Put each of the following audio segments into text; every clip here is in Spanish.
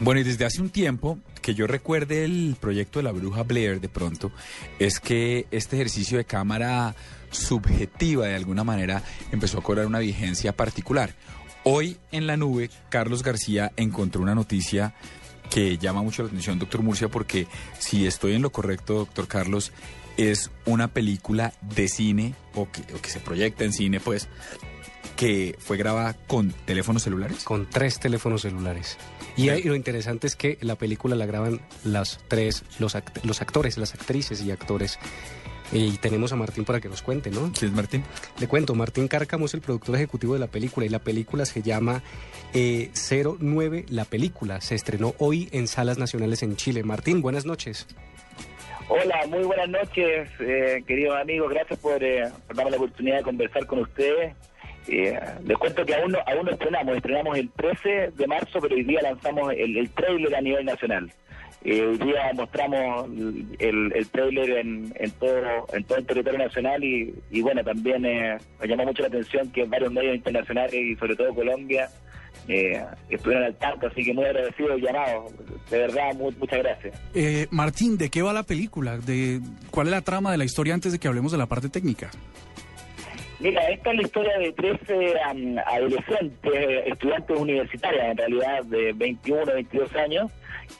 Bueno, y desde hace un tiempo, que yo recuerde el proyecto de la bruja Blair de pronto, es que este ejercicio de cámara subjetiva de alguna manera empezó a cobrar una vigencia particular. Hoy en la nube, Carlos García encontró una noticia que llama mucho la atención, doctor Murcia, porque si estoy en lo correcto, doctor Carlos, es una película de cine o que, o que se proyecta en cine, pues, que fue grabada con teléfonos celulares. Con tres teléfonos celulares. Y ahí lo interesante es que la película la graban las tres, los, act- los actores, las actrices y actores. Y tenemos a Martín para que nos cuente, ¿no? ¿Quién es Martín? Le cuento, Martín Cárcamo es el productor ejecutivo de la película y la película se llama eh, 09 La Película. Se estrenó hoy en salas nacionales en Chile. Martín, buenas noches. Hola, muy buenas noches, eh, queridos amigos. Gracias por, eh, por darme la oportunidad de conversar con ustedes. Eh, les cuento que aún no, aún no estrenamos. Estrenamos el 13 de marzo, pero hoy día lanzamos el, el trailer a nivel nacional. Eh, hoy día mostramos el, el trailer en, todo, en todo el territorio nacional y, y bueno, también eh, me llamó mucho la atención que varios medios internacionales y sobre todo Colombia eh, estuvieron al tanto, así que muy agradecido del llamado. De verdad, mu- muchas gracias. Eh, Martín, ¿de qué va la película? ¿De ¿Cuál es la trama de la historia antes de que hablemos de la parte técnica? Mira, esta es la historia de 13 am, adolescentes, estudiantes universitarios, en realidad de 21, 22 años,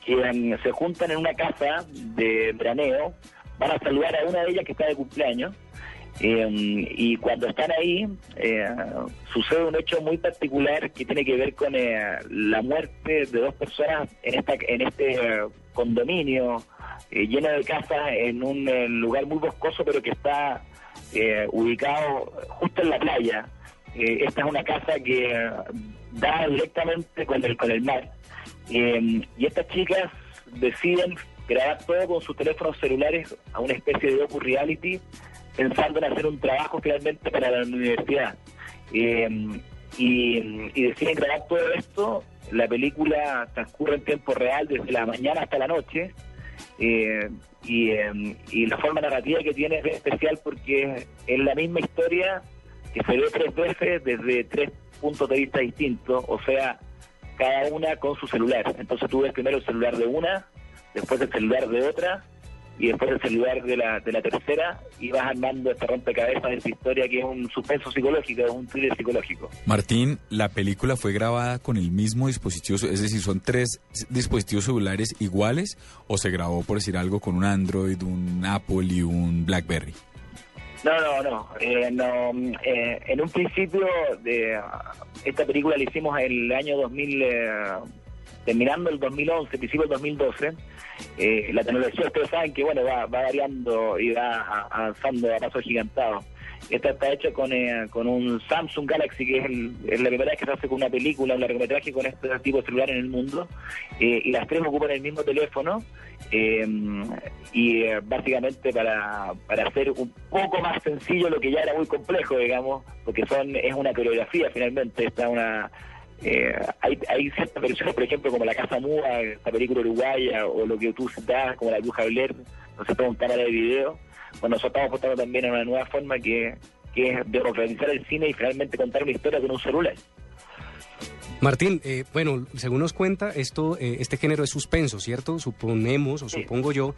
que se juntan en una casa de veraneo, van a saludar a una de ellas que está de cumpleaños, eh, y cuando están ahí eh, sucede un hecho muy particular que tiene que ver con eh, la muerte de dos personas en, esta, en este eh, condominio eh, lleno de casas en un eh, lugar muy boscoso pero que está eh, ubicado justo en la playa. Eh, esta es una casa que da directamente con el, con el mar. Eh, y estas chicas deciden grabar todo con sus teléfonos celulares a una especie de docu-reality pensando en hacer un trabajo finalmente para la universidad. Eh, y deciden grabar todo esto. La película transcurre en tiempo real desde la mañana hasta la noche. Eh, y, eh, y la forma narrativa que tiene es especial porque es la misma historia que se ve tres veces desde tres puntos de vista distintos, o sea, cada una con su celular. Entonces tú ves primero el celular de una, después el celular de otra, y después el celular de la, de la tercera, y vas armando este rompecabezas de esta historia que es un suspenso psicológico, es un thriller psicológico. Martín, la película fue grabada con el mismo dispositivo, es decir, son tres dispositivos celulares iguales o se grabó, por decir algo, con un Android, un Apple y un BlackBerry. No, no, no. Eh, no eh, en un principio, de, esta película la hicimos el año 2000, eh, terminando el 2011, principio del 2012. Eh, la tecnología, ustedes saben que bueno va, va variando y va avanzando a pasos gigantados. Esta está hecha con, eh, con un Samsung Galaxy, que es, el- es la primera vez que se hace con una película, un largometraje con este tipo de celular en el mundo. Eh, y las tres ocupan el mismo teléfono. eh, y eh, básicamente para, para hacer un poco más sencillo lo que ya era muy complejo, digamos, porque son es una coreografía finalmente, está una... eh, hay, hay ciertas versiones, por ejemplo, como La Casa Muda, esta película uruguaya, o lo que tú citas, como La Bruja Blair, no sé, un cámara de video. Bueno, nosotros estamos apostando también a una nueva forma que, es democratizar el cine y finalmente contar una historia con un celular. Martín, eh, bueno, según nos cuenta, esto, eh, este género es suspenso, ¿cierto? Suponemos o Sí. supongo yo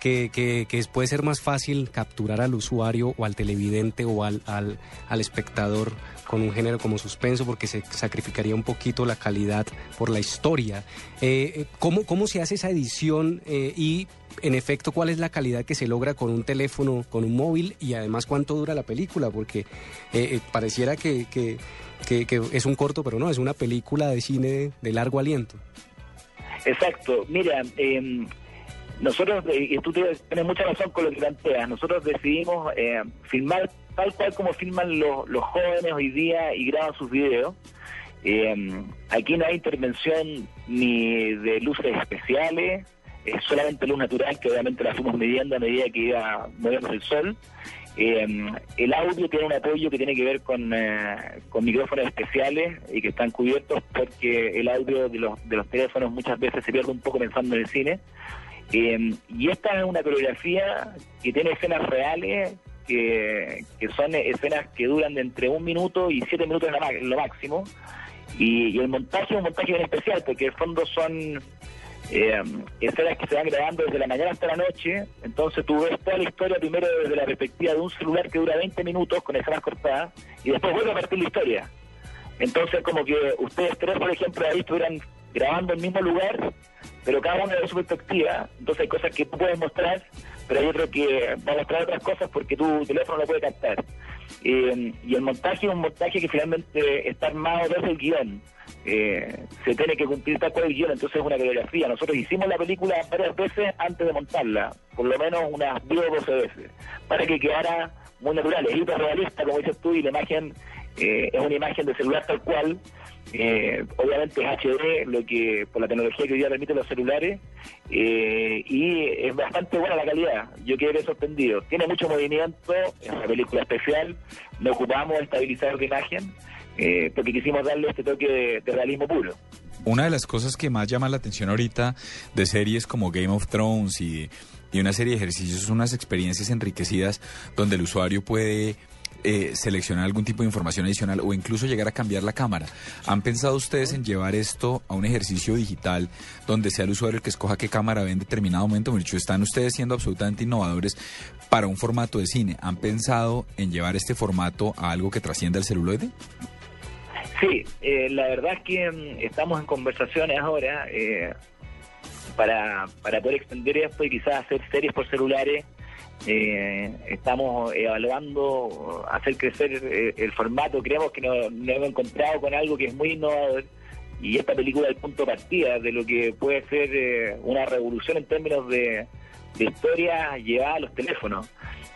que, que, que puede ser más fácil capturar al usuario o al televidente o al, al, al espectador con un género como suspenso porque se sacrificaría un poquito la calidad por la historia. Eh, eh, ¿cómo, ¿Cómo se hace esa edición eh, y, en efecto, cuál es la calidad que se logra con un teléfono, con un móvil y además cuánto dura la película? Porque pareciera que, que, que- que es un corto, pero no, es una película de cine de largo Exacto. Mira, eh, nosotros, y tú tienes mucha razón con lo que planteas, nosotros decidimos eh, filmar tal cual como filman los, los jóvenes hoy día y graban sus videos. Eh, aquí no hay intervención ni de luces especiales, es solamente luz natural, que obviamente la fuimos midiendo a medida que iba moviendo el sol. Eh, el audio tiene un apoyo que tiene que ver con, eh, con micrófonos especiales y que están cubiertos porque el audio de los, de los teléfonos muchas veces se pierde un poco pensando en el cine. Eh, y esta es una coreografía que tiene escenas reales, que, que son escenas que duran de entre un minuto y siete minutos en lo máximo. Y, el montaje es un montaje bien especial, porque en el fondo son eh, escenas que se van grabando desde la mañana hasta la noche, entonces tú ves toda la historia primero desde la perspectiva de un celular que dura 20 minutos con escenas cortadas, y después vuelve a partir la historia. Entonces como que ustedes tres, por ejemplo, ahí estuvieran grabando en el mismo lugar, pero cada uno de su perspectiva, entonces hay cosas que tú puedes mostrar, pero hay otro que va a mostrar otras cosas porque tu teléfono lo puede captar. Eh, y el montaje es un montaje que finalmente está armado desde el guion. Eh, se tiene que cumplir tal cual el guion, entonces es una coreografía. Nosotros hicimos la película varias veces antes de montarla, por lo menos unas 10 o 12 veces, para que quedara muy natural. Es hiperrealista, como dices tú, y la imagen eh, es una imagen de celular tal cual. Eh, obviamente es HD, lo que por la tecnología que hoy día permiten los celulares, eh, y es bastante buena la calidad. Yo quedé sorprendido. Tiene mucho movimiento, es una película especial, no ocupamos estabilizador de imagen, porque quisimos darle este toque de, realismo puro. Una de las cosas que más llama la atención ahorita de series como Game of Thrones y, y una serie de ejercicios unas experiencias enriquecidas donde el usuario puede eh, seleccionar algún tipo de información adicional o incluso llegar a cambiar la cámara. ¿Han pensado ustedes en llevar esto a un ejercicio digital donde sea el usuario el que escoja qué cámara ve en determinado momento? están ustedes siendo absolutamente innovadores para un formato de cine. ¿Han pensado en llevar este formato a algo que trascienda el celuloide? Sí, eh, la verdad es que mm, estamos en conversaciones ahora eh, para, para poder extender esto y quizás hacer series por celulares eh, estamos evaluando hacer crecer eh, el formato. Creemos que nos, hemos encontrado con algo que es muy innovador y esta película es el punto de partida de lo que puede ser eh, una revolución en términos de, historia llevada a los teléfonos.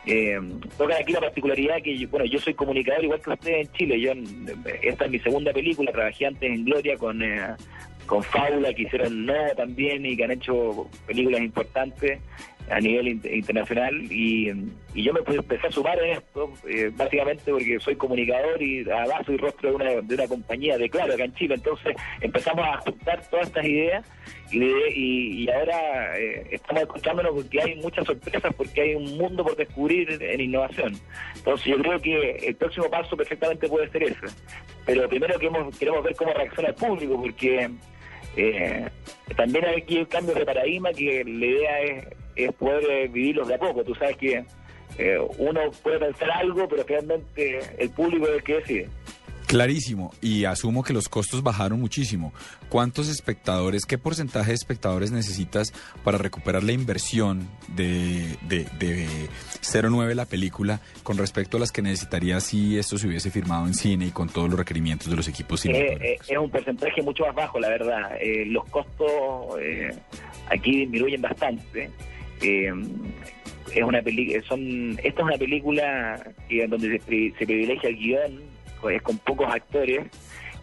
Eh, toca aquí la particularidad que, bueno, yo soy comunicador igual que usted en Chile. Yo Esta es mi segunda película, trabajé antes en Gloria con, con Faula, que hicieron No también y que han hecho películas importantes a nivel internacional y, yo me empecé a sumar en esto, eh, básicamente porque soy comunicador y además soy rostro de una, de una compañía de Claro acá en Chile, entonces empezamos a juntar todas estas ideas y, y, ahora eh, estamos escuchándonos porque hay muchas sorpresas, porque hay un mundo por descubrir en innovación. Entonces yo creo que el próximo paso perfectamente puede ser ese, pero primero queremos, queremos ver cómo reacciona el público, porque... Eh, también hay aquí un cambio de paradigma que la idea es es poder eh, vivirlos de a poco. Tú sabes que eh, uno puede pensar algo, pero realmente el público es el que decide. Clarísimo, y asumo que los costos bajaron muchísimo. ¿Cuántos espectadores, qué porcentaje de espectadores necesitas para recuperar la inversión de, de, de 09 la película con respecto a las que necesitaría si esto se hubiese firmado en cine y con todos los requerimientos de los equipos eh, eh es un porcentaje mucho más bajo, la verdad. los costos aquí disminuyen bastante. Eh, es una película, son, esta es una película que, donde se, privilegia el guion, es con pocos actores,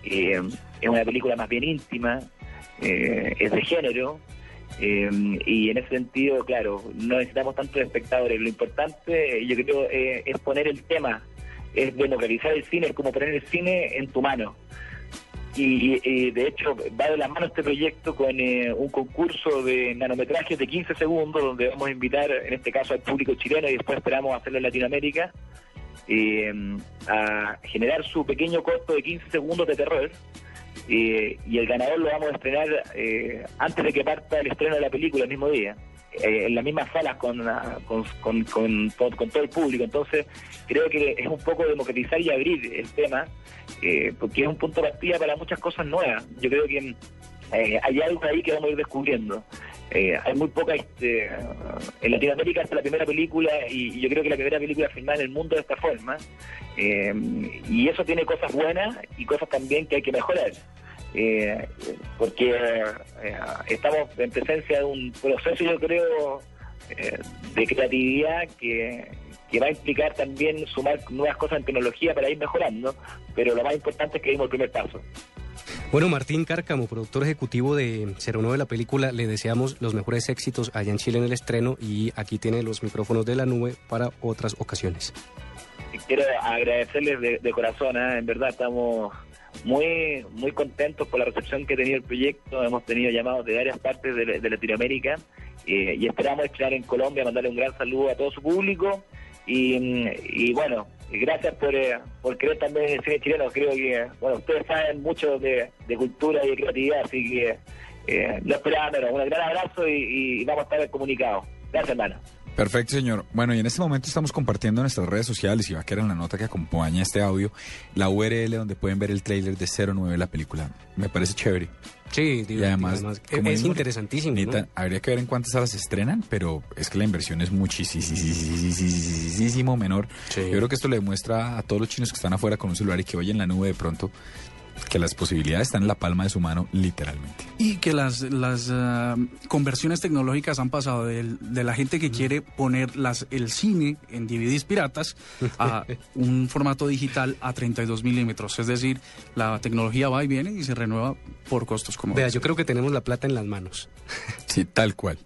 eh, es una película más bien íntima, eh, es de género, y en ese sentido, claro, no necesitamos tantos espectadores. Lo importante, yo creo, es poner el tema, es democratizar el cine, es como poner el cine en tu mano. Y, de hecho va de la mano este proyecto con eh, un concurso de nanometrajes de 15 segundos donde vamos a invitar en este caso al público chileno y después esperamos hacerlo en Latinoamérica eh, a generar su pequeño corto de 15 segundos de terror eh, y el ganador lo vamos a estrenar antes de que parta el estreno de la película el mismo día. en las mismas salas con, con, con, con, todo el público. Entonces, creo que es un poco democratizar y abrir el tema eh, porque es un punto de partida para muchas cosas nuevas. Yo creo que eh, hay algo ahí que vamos a ir descubriendo. Eh, hay muy poca, este, en Latinoamérica es la primera película y, yo creo que la primera película filmada en el mundo de esta forma. y eso tiene cosas buenas y cosas también que hay que mejorar. porque estamos en presencia de un proceso, yo creo, de creatividad que, que va a implicar también sumar nuevas cosas en tecnología para ir mejorando, pero lo más importante es que dimos el primer paso. Bueno, Martín Cárcamo, productor ejecutivo de 09 de la película, le deseamos los mejores éxitos allá en Chile en el estreno y aquí tiene los micrófonos de la nube para otras ocasiones. Quiero agradecerles de, corazón, ¿eh? en verdad estamos muy muy contentos por la recepción que ha tenido el proyecto, hemos tenido llamados de varias partes de, Latinoamérica eh, y esperamos estar en Colombia, mandarle un gran saludo a todo su público y, bueno, y gracias por, eh, por creer también en el cine chileno. Creo que, bueno, ustedes saben mucho de, cultura y de creatividad, así que eh, lo esperaba menos. Un gran abrazo y, y vamos a estar comunicados. Gracias, hermano. Perfecto, señor. Bueno, y en este momento estamos compartiendo en nuestras redes sociales y va a quedar en la nota que acompaña este audio la URL donde pueden ver el tráiler de 09, la película. Me parece chévere. Sí, y además, es interesantísimo. Habría que ver en cuántas salas se estrenan, pero es que la inversión es muchísimo menor. Yo creo que esto le demuestra a todos los chinos que están afuera con un celular y que oyen la nube de pronto que las posibilidades están en la palma de su mano, literalmente. Y que las, las ah, conversiones tecnológicas han pasado de, la gente que quiere poner las, el cine en DVDs piratas a un formato digital a 32 milímetros. Es decir, la tecnología va y viene y se renueva por costos como. Vea, yo creo que tenemos la plata en las manos. sí, tal cual.